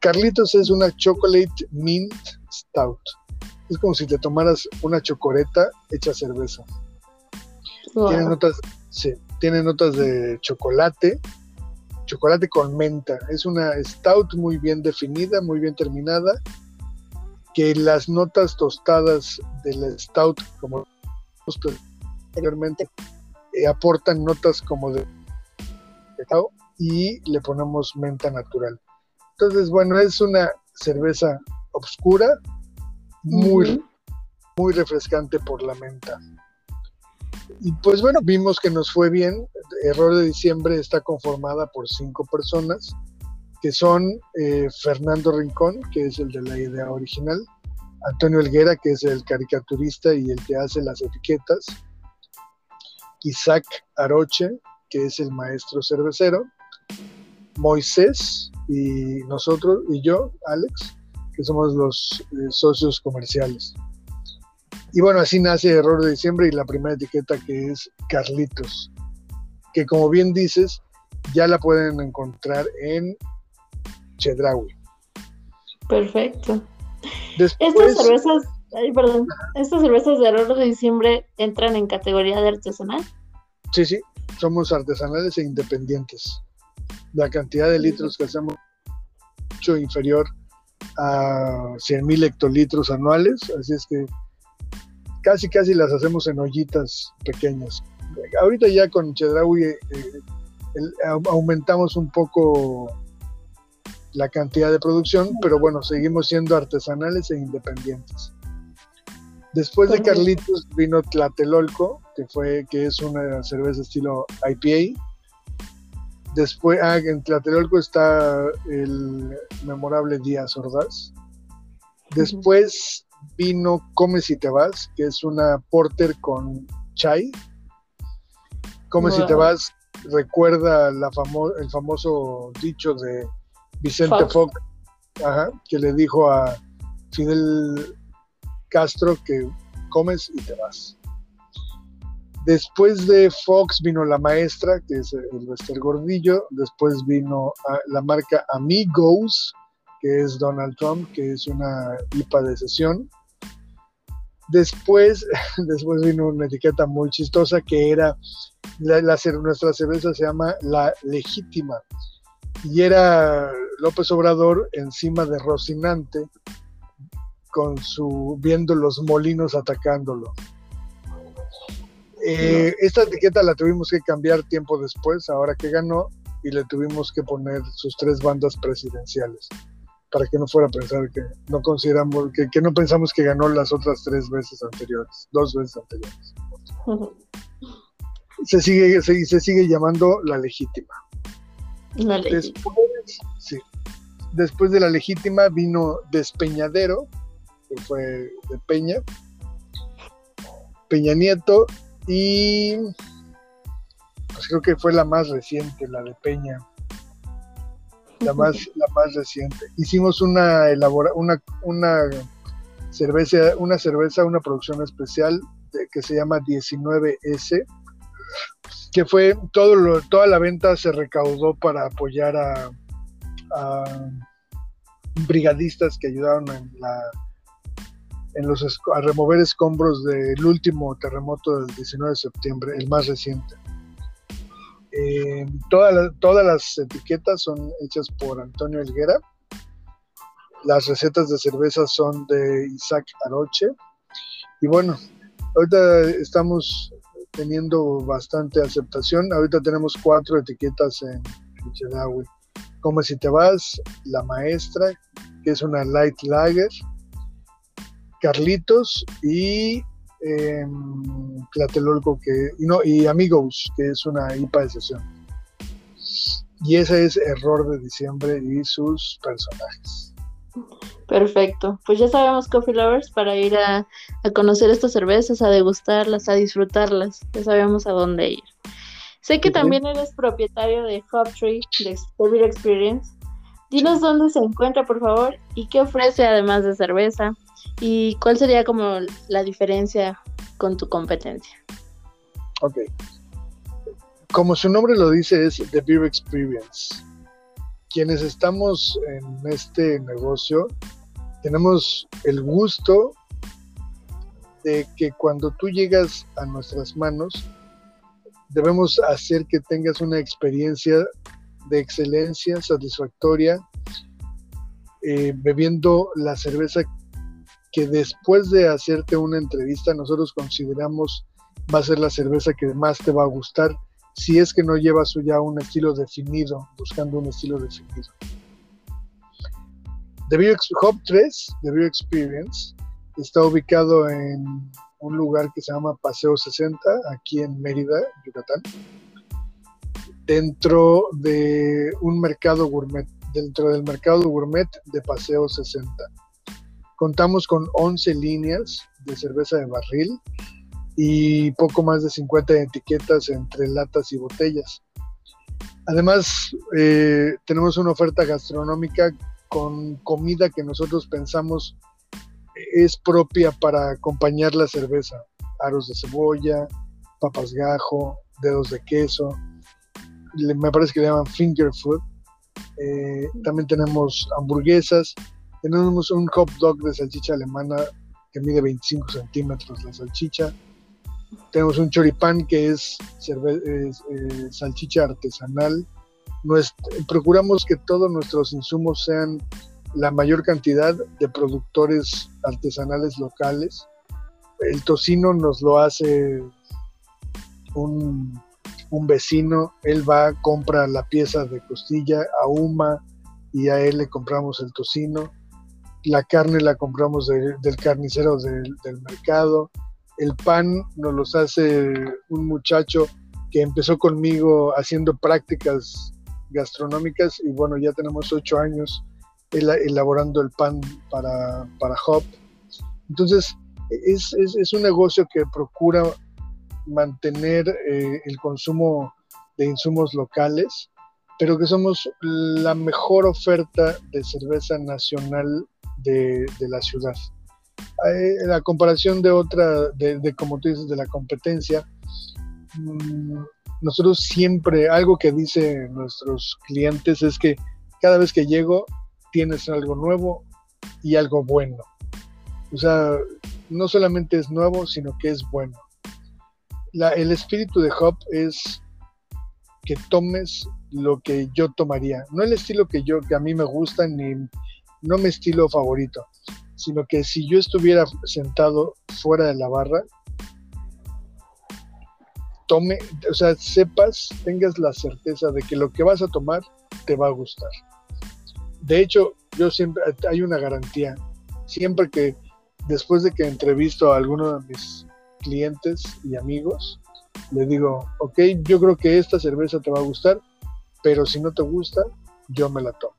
Carlitos es una chocolate mint stout. es como si te tomaras una chocoreta hecha cerveza. Tiene notas, sí, tiene notas de chocolate, chocolate con menta. Es una stout muy bien definida, muy bien terminada, que las notas tostadas del stout, como anteriormente, eh, aportan notas como de cacao y le ponemos menta natural. Entonces, bueno, es una cerveza oscura, muy, muy refrescante por la menta. Y pues bueno, vimos que nos fue bien. Error de Diciembre está conformada por cinco personas, que son eh, Fernando Rincón, que es el de la idea original, Antonio Elguera, que es el caricaturista y el que hace las etiquetas, Isaac Aroche, que es el maestro cervecero, Moisés y nosotros y yo, Alex, que somos los eh, socios comerciales. Y bueno, así nace Error de Diciembre y la primera etiqueta que es Carlitos, que como bien dices, ya la pueden encontrar en Chedraui. Perfecto. estas cervezas, ay, perdón, estas cervezas de Error de Diciembre entran en categoría de artesanal. Sí, sí, somos artesanales e independientes. La cantidad de litros que hacemos mucho inferior a 100.000 hectolitros anuales, así es que casi casi las hacemos en ollitas pequeñas. Ahorita ya con Chedraui eh, aumentamos un poco la cantidad de producción, pero bueno, seguimos siendo artesanales e independientes. Después de Carlitos vino Tlatelolco, que fue que es una cerveza estilo IPA. Después, ah, en Tlatelolco está el memorable Díaz Ordaz. Después vino Come si te vas, que es una porter con chai. Come si te vas recuerda la el famoso dicho de Vicente Fox, que le dijo a Fidel Castro que comes y te vas. Después de Fox vino la maestra, que es el Wester Gordillo. Después vino la marca Amigos, que es Donald Trump, que es una IPA de sesión. Después, después vino una etiqueta muy chistosa que era, la, nuestra cerveza se llama La Legítima. Y era López Obrador encima de Rocinante, con su, viendo los molinos atacándolo. Eh, esta etiqueta la tuvimos que cambiar tiempo después, ahora que ganó, y le tuvimos que poner sus tres bandas presidenciales para que no fuera a pensar que no consideramos, que, no pensamos que ganó las otras tres veces anteriores, dos veces anteriores. se sigue, se, se, sigue llamando la legítima. La legítima. Después, sí, después de la legítima vino Despeñadero, que fue de Peña, Peña Nieto, y pues creo que fue la más reciente, la de Peña, la más, la más reciente. Hicimos una elabora, una, una cerveza, una cerveza, una producción especial que se llama 19S, que fue todo lo, toda la venta se recaudó para apoyar a, brigadistas que ayudaron en la en los a remover escombros del último terremoto del 19 de septiembre, el más reciente. Eh, todas las etiquetas son hechas por Antonio Elguera. Las recetas de cerveza son de Isaac Aroche. Y bueno, ahorita estamos teniendo bastante aceptación. Ahorita tenemos cuatro etiquetas en, en Como si te vas, La Maestra, que es una light lager, Carlitos y eh, Tlatelolco que, y, no, y Amigos, que es una IPA de sesión. Y ese es Error de Diciembre y sus personajes. Perfecto, pues ya sabemos Coffee Lovers para ir a, conocer estas cervezas, a degustarlas, a disfrutarlas, ya sabemos a dónde ir. Sé que también eres propietario de Hop Tree, de Beer Experience. Dinos dónde se encuentra, por favor, y qué ofrece además de cerveza, ¿Y cuál sería como la diferencia con tu competencia? Ok. Como su nombre lo dice, es The Beer Experience. Quienes estamos en este negocio tenemos el gusto de que cuando tú llegas a nuestras manos, debemos hacer que tengas una experiencia de excelencia, satisfactoria, eh, bebiendo la cerveza que después de hacerte una entrevista nosotros consideramos va a ser la cerveza que más te va a gustar si es que no llevas ya un estilo definido, buscando un estilo definido. The Beer Hub 3, The Beer Experience, está ubicado en un lugar que se llama Paseo 60, aquí en Mérida, Yucatán, dentro de un mercado gourmet, dentro del mercado gourmet de Paseo 60. Contamos con 11 líneas de cerveza de barril y poco más de 50 etiquetas entre latas y botellas. Además, eh, tenemos una oferta gastronómica con comida que nosotros pensamos es propia para acompañar la cerveza. Aros de cebolla, papas gajo, dedos de queso. Me parece que le llaman finger food. Eh, también tenemos hamburguesas. Tenemos un hot dog de salchicha alemana que mide 25 centímetros la salchicha tenemos un choripán que es, eh, salchicha artesanal. procuramos que todos nuestros insumos sean la mayor cantidad de productores artesanales locales. El tocino nos lo hace un, vecino, él va, compra la pieza de costilla, ahuma y a él le compramos el tocino. La carne la compramos del carnicero del mercado el pan nos los hace un muchacho que empezó conmigo haciendo prácticas gastronómicas y bueno, ya tenemos ocho años elaborando el pan para, para Hop. Entonces, es, un negocio que procura mantener eh, el consumo de insumos locales, pero que somos la mejor oferta de cerveza nacional de la ciudad. Eh, la comparación de otra, de, como tú dices, de la competencia, mm, nosotros siempre, algo que dicen nuestros clientes es que cada vez que llego tienes algo nuevo y algo bueno. O sea, no solamente es nuevo, sino que es bueno. el espíritu de Hop es que tomes lo que yo tomaría, no el estilo que yo que a mí me gusta ni no mi estilo favorito, sino que si yo estuviera sentado fuera de la barra, tome, o sea, sepas, tengas la certeza de que lo que vas a tomar te va a gustar. De hecho, yo siempre, hay una garantía, siempre que después de que entrevisto a alguno de mis clientes y amigos, le digo, ok, yo creo que esta cerveza te va a gustar, pero si no te gusta, yo me la tomo.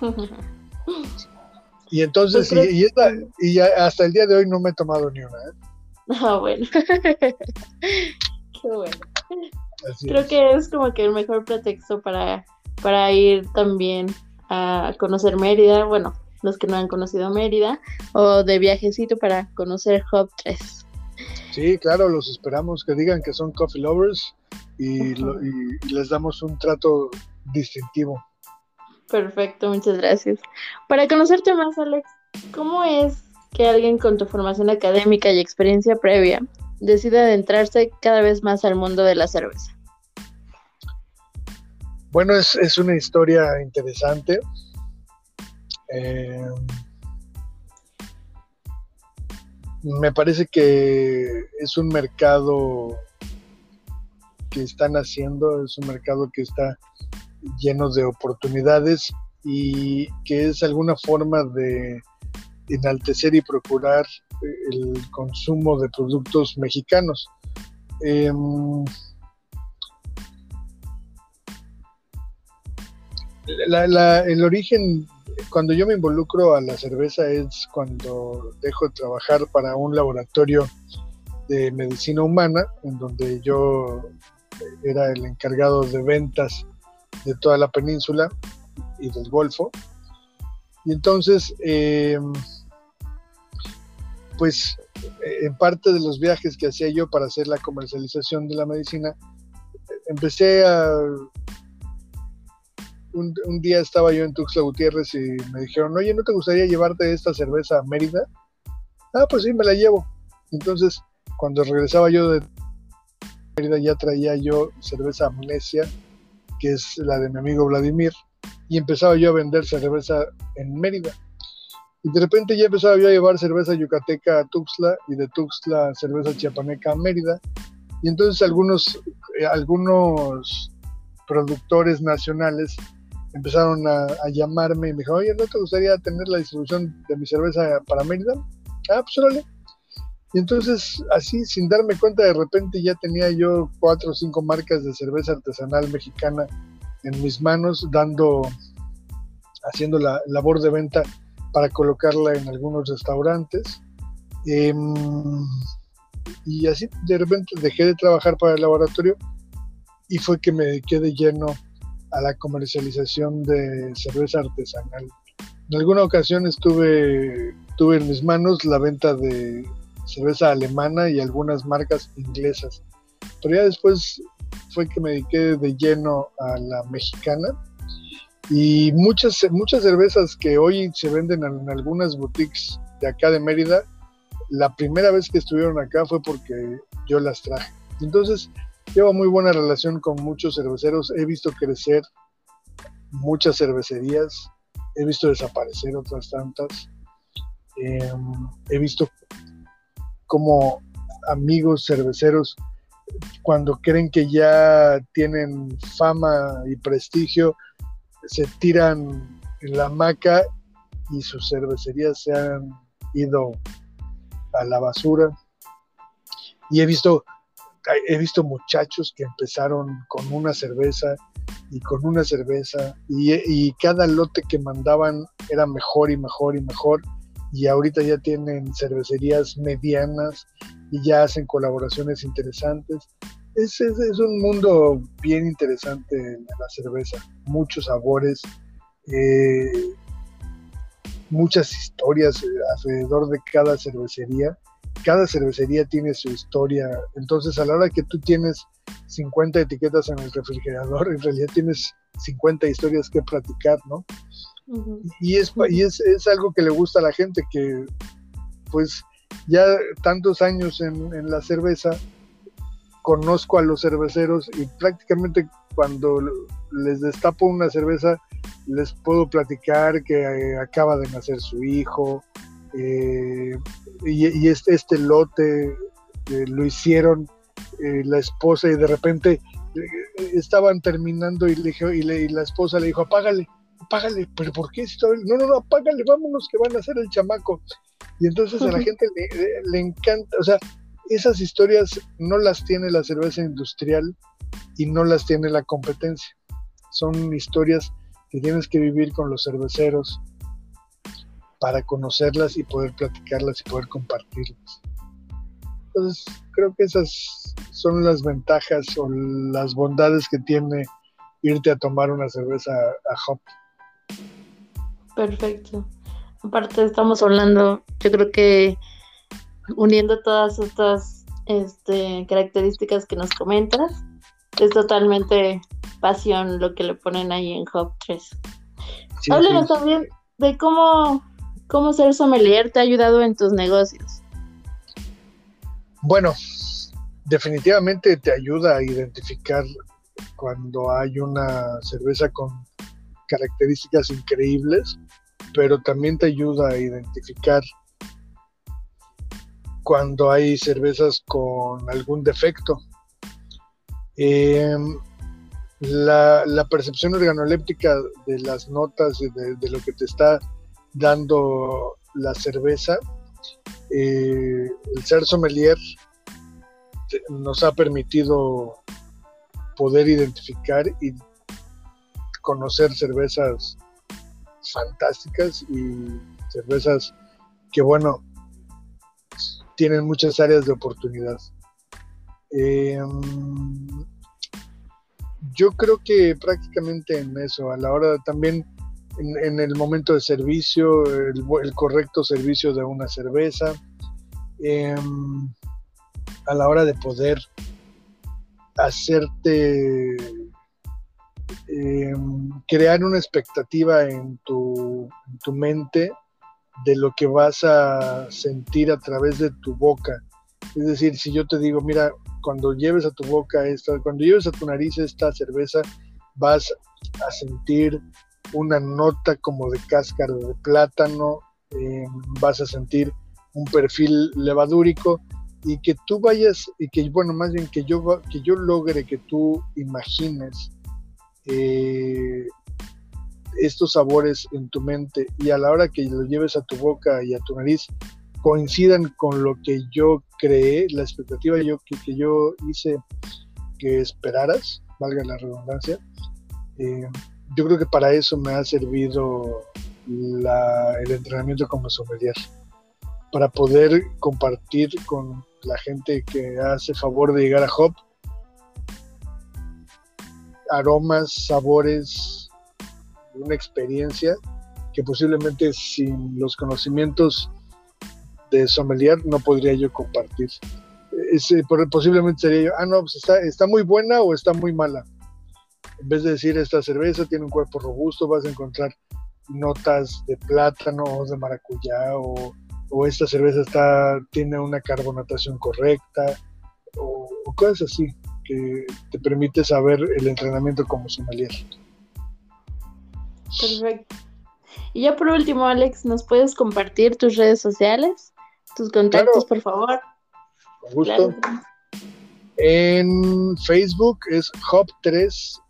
Y entonces, y, y, hasta el día de hoy no me he tomado ni una. ¿eh? Ah, bueno. Qué bueno. Creo que es como que el mejor pretexto para, para ir también a conocer Mérida, bueno, los que no han conocido Mérida, o de viajecito para conocer Hub 3. Sí, claro, los esperamos que digan que son coffee lovers y, y les damos un trato distintivo. Perfecto, muchas gracias. Para conocerte más, Alex, ¿cómo es que alguien con tu formación académica y experiencia previa decide adentrarse cada vez más al mundo de la cerveza? Bueno, es, una historia interesante. Eh, me parece que es un mercado que están haciendo, es un mercado que está llenos de oportunidades y que es alguna forma de enaltecer y procurar el consumo de productos mexicanos. Em, el origen, cuando yo me involucro a la cerveza es cuando dejo de trabajar para un laboratorio de medicina humana, en donde yo era el encargado de ventas de toda la península y del Golfo. Y entonces, eh, pues en parte de los viajes que hacía yo para hacer la comercialización de la medicina, empecé a... Un, día estaba yo en Tuxtla Gutiérrez y me dijeron, oye, ¿no te gustaría llevarte esta cerveza a Mérida? Ah, pues sí, me la llevo. Entonces, cuando regresaba yo de Mérida, ya traía yo cerveza Amnesia, que es la de mi amigo Vladimir, y empezaba yo a vender cerveza en Mérida. Y de repente ya empezaba yo a llevar cerveza yucateca a Tuxtla y de Tuxtla cerveza chiapaneca a Mérida. Y entonces algunos, eh, algunos productores nacionales empezaron a, llamarme y me dijeron, oye, ¿no te gustaría tener la distribución de mi cerveza para Mérida? Ah, pues órale. Y entonces, así, sin darme cuenta, de repente ya tenía yo cuatro o cinco marcas de cerveza artesanal mexicana en mis manos, dando, haciendo la labor de venta para colocarla en algunos restaurantes. Em, y así, de repente, dejé de trabajar para el laboratorio y fue que me dediqué de lleno a la comercialización de cerveza artesanal. En alguna ocasión estuve tuve en mis manos la venta de cerveza alemana y algunas marcas inglesas. Pero ya después fue que me dediqué de lleno a la mexicana y muchas, muchas cervezas que hoy se venden en algunas boutiques de acá de Mérida, la primera vez que estuvieron acá fue porque yo las traje. Entonces, Llevo muy buena relación con muchos cerveceros, he visto crecer muchas cervecerías, he visto desaparecer otras tantas, em, he visto como amigos cerveceros cuando creen que ya tienen fama y prestigio, se tiran en la hamaca y sus cervecerías se han ido a la basura. Y he visto he visto muchachos que empezaron con una cerveza y con una cerveza y, cada lote que mandaban era mejor y mejor y mejor y ahorita ya tienen cervecerías medianas y ya hacen colaboraciones interesantes. Es, es, un mundo bien interesante la cerveza, muchos sabores, eh, muchas historias alrededor de cada cervecería cada cervecería tiene su historia. Entonces, a la hora que tú tienes 50 etiquetas en el refrigerador, en realidad tienes 50 historias que platicar, ¿no? Y, es, y es, es, algo que le gusta a la gente, que pues ya tantos años en, en la cerveza, conozco a los cerveceros y prácticamente cuando les destapo una cerveza, les puedo platicar que eh, acaba de nacer su hijo, eh, y, este, este, lote eh, lo hicieron la esposa y de repente estaban terminando y, le, y, la esposa le dijo, apágale, apágale, pero ¿por qué? No, no, no, apágale, vámonos que van a hacer el chamaco. Y entonces a la gente le, le, encanta, o sea, esas historias no las tiene la cerveza industrial y no las tiene la competencia. Son historias que tienes que vivir con los cerveceros, para conocerlas y poder platicarlas y poder compartirlas. Entonces, creo que esas son las ventajas o las bondades que tiene irte a tomar una cerveza a Hop. Perfecto. Aparte estamos hablando, yo creo que uniendo todas estas este, características que nos comentas, es totalmente pasión lo que le ponen ahí en Hop 3. Háblanos también de cómo ¿Cómo ser sommelier te ha ayudado en tus negocios? Bueno, definitivamente te ayuda a identificar cuando hay una cerveza con características increíbles, pero también te ayuda a identificar cuando hay cervezas con algún defecto. Em, la, percepción organoléptica de las notas y de, lo que te está dando la cerveza. Eh, el ser sommelier nos ha permitido poder identificar y conocer cervezas fantásticas y cervezas que, bueno, tienen muchas áreas de oportunidad. Em, yo creo que prácticamente en eso, a la hora también en, el momento de servicio, el, correcto servicio de una cerveza, em, a la hora de poder hacerte em, crear una expectativa en tu, en tu mente de lo que vas a sentir a través de tu boca. Es decir, si yo te digo, mira, cuando lleves a tu boca esta, cuando lleves a tu nariz esta cerveza, vas a sentir una nota como de cáscara de plátano, eh, vas a sentir un perfil levadúrico y que tú vayas y que bueno más bien que yo que yo logre que tú imagines eh, estos sabores en tu mente y a la hora que lo lleves a tu boca y a tu nariz coincidan con lo que yo creé, la expectativa yo, que, yo hice que esperaras, valga la redundancia, eh, yo creo que para eso me ha servido el entrenamiento como sommelier, para poder compartir con la gente que hace favor de llegar a Hop aromas, sabores, una experiencia que posiblemente sin los conocimientos de sommelier no podría yo compartir. Ese, posiblemente sería yo, ah, no, pues está, está muy buena o está muy mala. En vez de decir esta cerveza tiene un cuerpo robusto, vas a encontrar notas de plátano o de maracuyá o, esta cerveza está, tiene una carbonatación correcta o, o cosas así que te permite saber el entrenamiento como sommelier. Perfecto. Y ya por último, Alex, ¿nos puedes compartir tus redes sociales? Tus contactos, por favor. Con gusto. En Facebook es Hop3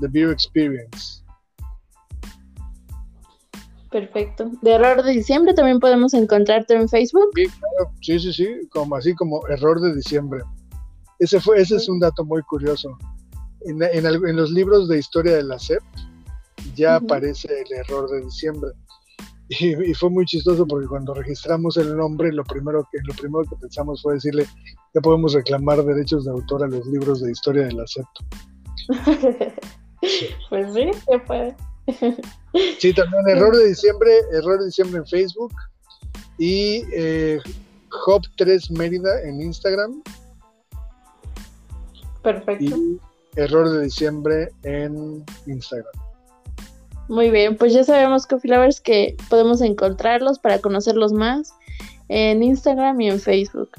The Beer Experience. Perfecto. De Error de Diciembre también podemos encontrarte en Facebook. Sí, sí, sí, como así como Error de Diciembre. Ese fue, ese es un dato muy curioso. En, en, los libros de historia de la SEP ya aparece el error de diciembre. Y, fue muy chistoso porque cuando registramos el nombre, lo primero que lo primero que pensamos fue decirle, ya podemos reclamar derechos de autor a los libros de historia del acepto. pues sí, se puede. sí, también error de diciembre, error de diciembre en Facebook y eh, Hop3 Mérida en Instagram. Perfecto. Y error de diciembre en Instagram. Muy bien, pues ya sabemos, Coffee Lovers, que podemos encontrarlos para conocerlos más en Instagram y en Facebook.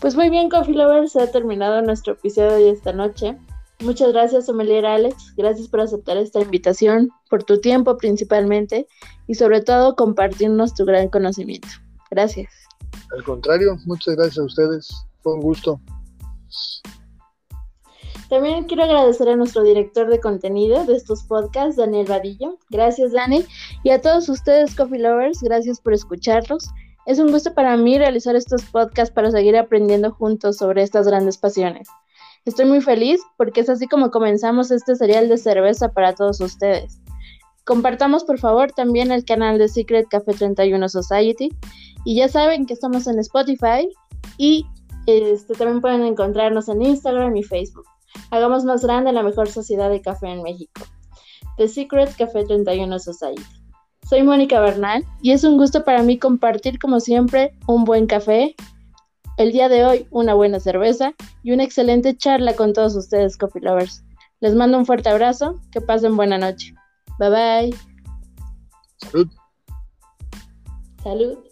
Pues muy bien, Coffee Lovers, se ha terminado nuestro episodio de esta noche. Muchas gracias, Sommelier Alex. Gracias por aceptar esta invitación, por tu tiempo principalmente y sobre todo compartirnos tu gran conocimiento. Gracias. Al contrario, muchas gracias a ustedes. Fue un gusto. También quiero agradecer a nuestro director de contenido de estos podcasts, Daniel Vadillo. Gracias, Dani. Y a todos ustedes, Coffee Lovers, gracias por escucharlos. Es un gusto para mí realizar estos podcasts para seguir aprendiendo juntos sobre estas grandes pasiones. Estoy muy feliz porque es así como comenzamos este serial de cerveza para todos ustedes. Compartamos por favor también el canal de Secret Café 31 Society y ya saben que estamos en Spotify y este, también pueden encontrarnos en Instagram y Facebook. Hagamos más grande la mejor sociedad de café en México. The Secret Café 31 Society. Soy Mónica Bernal y es un gusto para mí compartir como siempre un buen café, el día de hoy una buena cerveza y una excelente charla con todos ustedes coffee lovers. Les mando un fuerte abrazo, que pasen buena noche. Bye bye. Salud. Salud.